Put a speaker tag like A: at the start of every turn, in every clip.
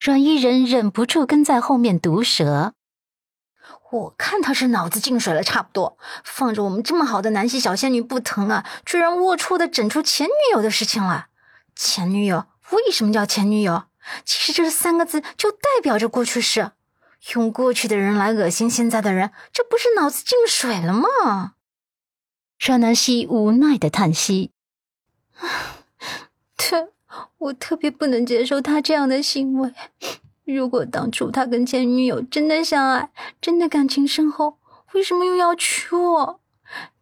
A: 阮依人忍不住跟在后面毒舌。
B: 我看他是脑子进水了，差不多放着我们这么好的南希小仙女不疼啊，居然龌龊的整出前女友的事情了。前女友为什么叫前女友？其实这三个字就代表着过去式。用过去的人来恶心现在的人，这不是脑子进水了吗？
A: 阮南希无奈的叹息：“
B: 特，我特别不能接受他这样的行为。如果当初他跟前女友真的相爱，真的感情深厚，为什么又要娶我？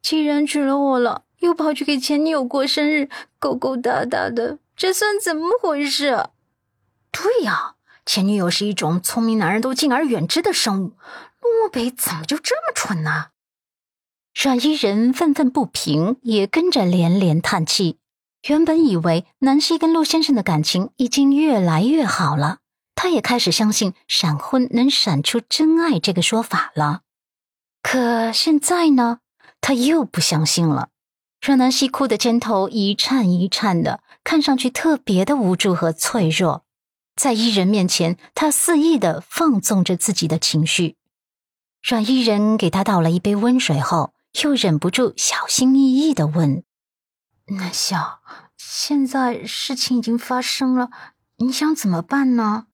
B: 既然娶了我了，又跑去给前女友过生日，勾勾搭搭的，这算怎么回事？对呀。”前女友是一种聪明男人都敬而远之的生物，陆漠北怎么就这么蠢呢？
A: 阮依人愤愤不平，也跟着连连叹气。原本以为南希跟陆先生的感情已经越来越好了，他也开始相信闪婚能闪出真爱这个说法了。可现在呢，他又不相信了。阮南希哭的肩头一颤一颤的，看上去特别的无助和脆弱。在伊人面前，他肆意的放纵着自己的情绪。阮伊人给他倒了一杯温水后，又忍不住小心翼翼的问：“
B: 南笑，现在事情已经发生了，你想怎么办呢？”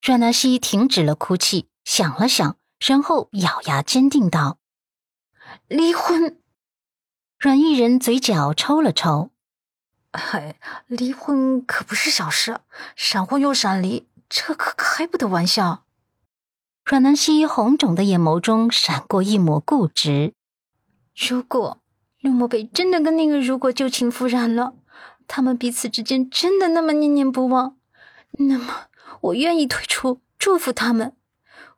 A: 阮南希停止了哭泣，想了想，然后咬牙坚定道：“
B: 离婚。”
A: 阮伊人嘴角抽了抽。
B: 嗨，离婚可不是小事，闪婚又闪离，这可开不得玩笑。
A: 阮南希红肿的眼眸中闪过一抹固执。
B: 如果陆漠北真的跟那个如果旧情复燃了，他们彼此之间真的那么念念不忘，那么我愿意退出，祝福他们。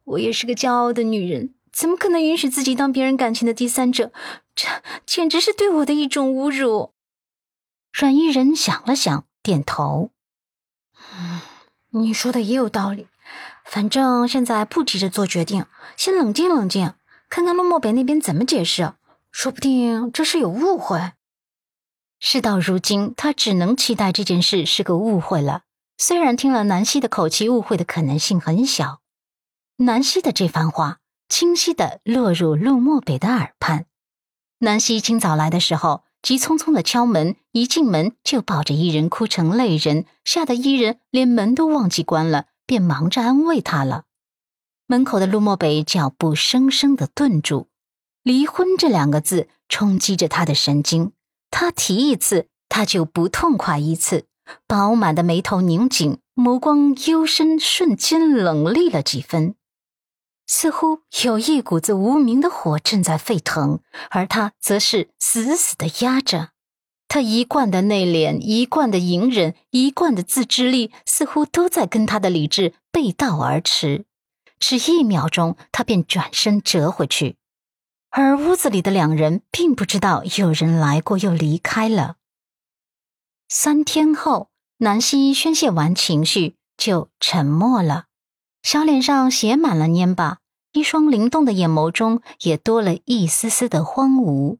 B: 我也是个骄傲的女人，怎么可能允许自己当别人感情的第三者？这简直是对我的一种侮辱。
A: 阮依人想了想，点头：“
B: 嗯，你说的也有道理。反正现在不急着做决定，先冷静冷静，看看陆漠北那边怎么解释。说不定这是有误会。
A: 事到如今，他只能期待这件事是个误会了。虽然听了南希的口气，误会的可能性很小。南希的这番话清晰的落入陆漠北的耳畔。南希今早来的时候。”急匆匆的敲门，一进门就抱着伊人哭成泪人，吓得伊人连门都忘记关了，便忙着安慰他了。门口的陆漠北脚步生生的顿住，离婚这两个字冲击着他的神经，他提一次他就不痛快一次，饱满的眉头拧紧，眸光幽深，瞬间冷厉了几分。似乎有一股子无名的火正在沸腾，而他则是死死的压着。他一贯的内敛，一贯的隐忍，一贯的自制力，似乎都在跟他的理智背道而驰。只一秒钟，他便转身折回去。而屋子里的两人并不知道有人来过又离开了。三天后，南希宣泄完情绪，就沉默了。小脸上写满了蔫巴，一双灵动的眼眸中也多了一丝丝的荒芜。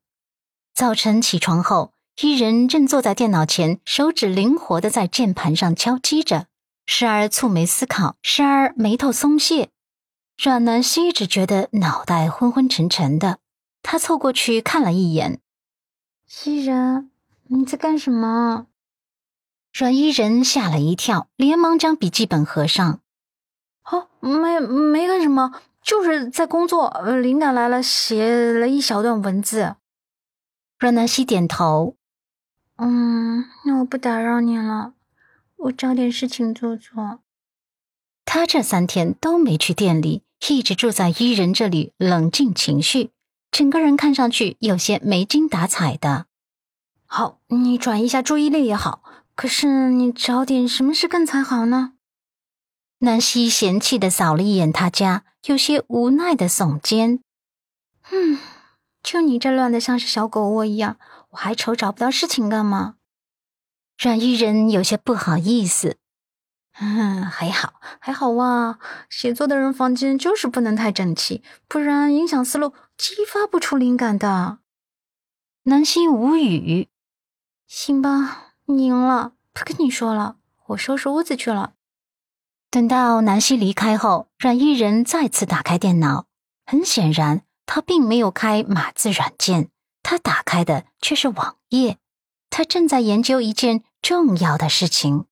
A: 早晨起床后，伊人正坐在电脑前，手指灵活的在键盘上敲击着，时而蹙眉思考，时而眉头松懈。阮南希只觉得脑袋昏昏沉沉的，他凑过去看了一眼：“
B: 伊人，你在干什么？”
A: 阮伊人吓了一跳，连忙将笔记本合上。
B: 哦，没没干什么，就是在工作。灵感来了，写了一小段文字。
A: 阮南希点头。
B: 嗯，那我不打扰你了，我找点事情做做。
A: 他这三天都没去店里，一直住在伊人这里冷静情绪，整个人看上去有些没精打采的。
B: 好，你转移一下注意力也好，可是你找点什么事干才好呢？
A: 南希嫌弃的扫了一眼他家，有些无奈的耸肩：“
B: 嗯，就你这乱的像是小狗窝一样，我还愁找不到事情干吗？”
A: 阮玉人有些不好意思：“
B: 嗯，还好，还好哇。写作的人房间就是不能太整齐，不然影响思路，激发不出灵感的。”
A: 南希无语：“
B: 行吧，你赢了，不跟你说了，我收拾屋子去了。”
A: 等到南希离开后，阮依人再次打开电脑。很显然，他并没有开码字软件，他打开的却是网页。他正在研究一件重要的事情。